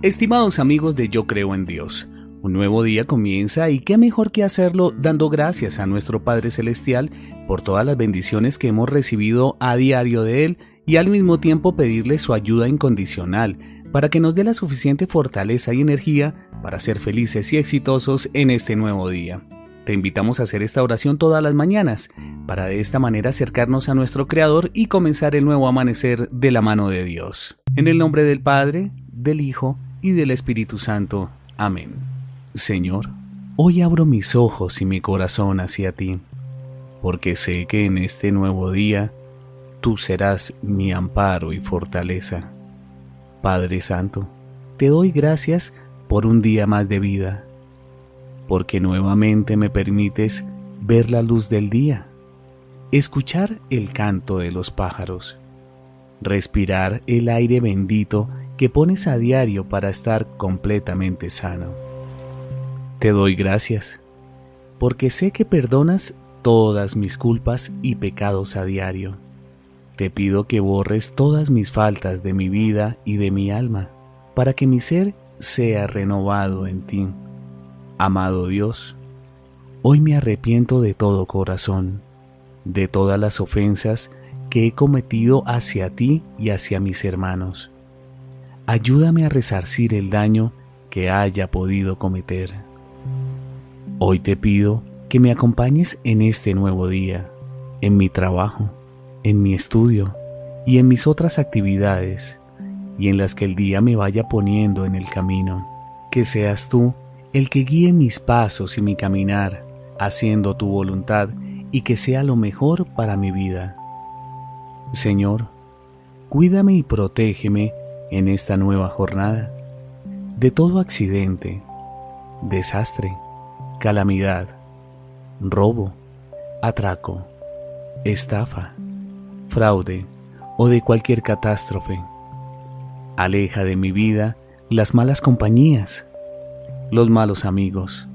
Estimados amigos de Yo Creo en Dios, un nuevo día comienza y qué mejor que hacerlo dando gracias a nuestro Padre Celestial por todas las bendiciones que hemos recibido a diario de Él y al mismo tiempo pedirle su ayuda incondicional para que nos dé la suficiente fortaleza y energía para ser felices y exitosos en este nuevo día. Te invitamos a hacer esta oración todas las mañanas, para de esta manera acercarnos a nuestro Creador y comenzar el nuevo amanecer de la mano de Dios. En el nombre del Padre, del Hijo y del Espíritu Santo. Amén. Señor, hoy abro mis ojos y mi corazón hacia ti, porque sé que en este nuevo día tú serás mi amparo y fortaleza. Padre Santo, te doy gracias por un día más de vida porque nuevamente me permites ver la luz del día, escuchar el canto de los pájaros, respirar el aire bendito que pones a diario para estar completamente sano. Te doy gracias, porque sé que perdonas todas mis culpas y pecados a diario. Te pido que borres todas mis faltas de mi vida y de mi alma, para que mi ser sea renovado en ti Amado Dios, hoy me arrepiento de todo corazón, de todas las ofensas que he cometido hacia ti y hacia mis hermanos. Ayúdame a resarcir el daño que haya podido cometer. Hoy te pido que me acompañes en este nuevo día, en mi trabajo, en mi estudio y en mis otras actividades, y en las que el día me vaya poniendo en el camino. Que seas tú el que guíe mis pasos y mi caminar, haciendo tu voluntad y que sea lo mejor para mi vida. Señor, cuídame y protégeme en esta nueva jornada de todo accidente, desastre, calamidad, robo, atraco, estafa, fraude o de cualquier catástrofe. Aleja de mi vida las malas compañías los malos amigos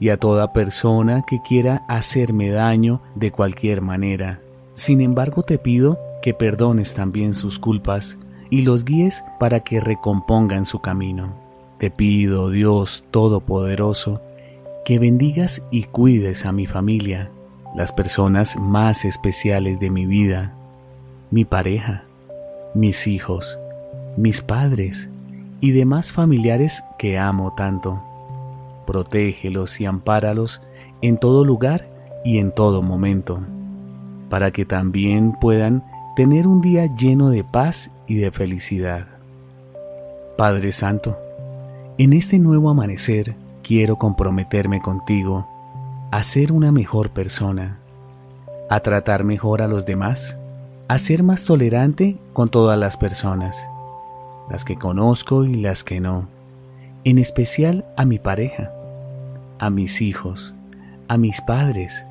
y a toda persona que quiera hacerme daño de cualquier manera. Sin embargo, te pido que perdones también sus culpas y los guíes para que recompongan su camino. Te pido, Dios Todopoderoso, que bendigas y cuides a mi familia, las personas más especiales de mi vida, mi pareja, mis hijos, mis padres, y demás familiares que amo tanto. Protégelos y ampáralos en todo lugar y en todo momento, para que también puedan tener un día lleno de paz y de felicidad. Padre Santo, en este nuevo amanecer quiero comprometerme contigo a ser una mejor persona, a tratar mejor a los demás, a ser más tolerante con todas las personas las que conozco y las que no, en especial a mi pareja, a mis hijos, a mis padres,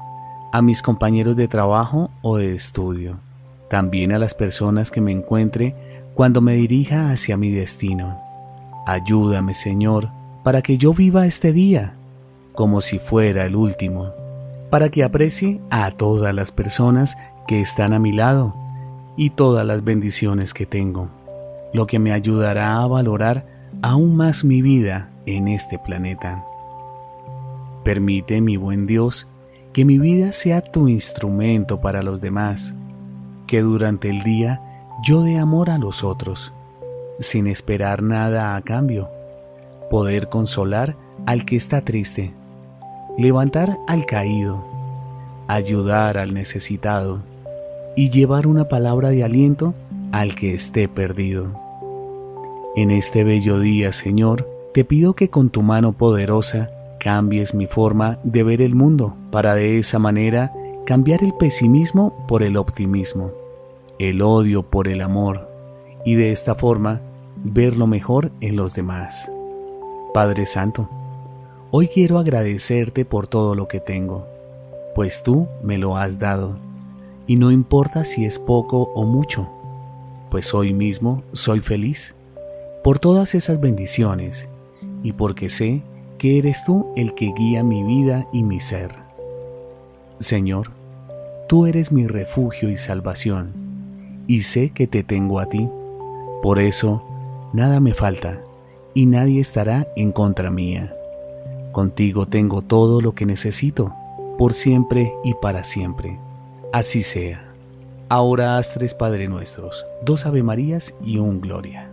a mis compañeros de trabajo o de estudio, también a las personas que me encuentre cuando me dirija hacia mi destino. Ayúdame, Señor, para que yo viva este día como si fuera el último, para que aprecie a todas las personas que están a mi lado y todas las bendiciones que tengo lo que me ayudará a valorar aún más mi vida en este planeta. Permite, mi buen Dios, que mi vida sea tu instrumento para los demás, que durante el día yo dé amor a los otros, sin esperar nada a cambio, poder consolar al que está triste, levantar al caído, ayudar al necesitado y llevar una palabra de aliento al que esté perdido. En este bello día, Señor, te pido que con tu mano poderosa cambies mi forma de ver el mundo para de esa manera cambiar el pesimismo por el optimismo, el odio por el amor y de esta forma ver lo mejor en los demás. Padre Santo, hoy quiero agradecerte por todo lo que tengo, pues tú me lo has dado, y no importa si es poco o mucho, pues hoy mismo soy feliz por todas esas bendiciones y porque sé que eres tú el que guía mi vida y mi ser. Señor, tú eres mi refugio y salvación, y sé que te tengo a ti. Por eso, nada me falta, y nadie estará en contra mía. Contigo tengo todo lo que necesito, por siempre y para siempre. Así sea. Ahora haz tres Padre Nuestros, dos Ave Marías y un Gloria.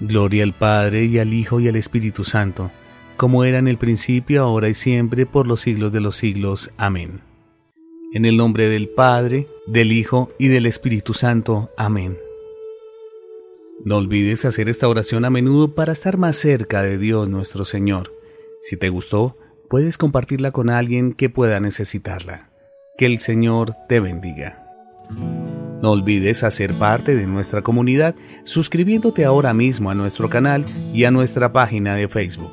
Gloria al Padre y al Hijo y al Espíritu Santo como era en el principio, ahora y siempre, por los siglos de los siglos. Amén. En el nombre del Padre, del Hijo y del Espíritu Santo. Amén. No olvides hacer esta oración a menudo para estar más cerca de Dios nuestro Señor. Si te gustó, puedes compartirla con alguien que pueda necesitarla. Que el Señor te bendiga. No olvides hacer parte de nuestra comunidad suscribiéndote ahora mismo a nuestro canal y a nuestra página de Facebook.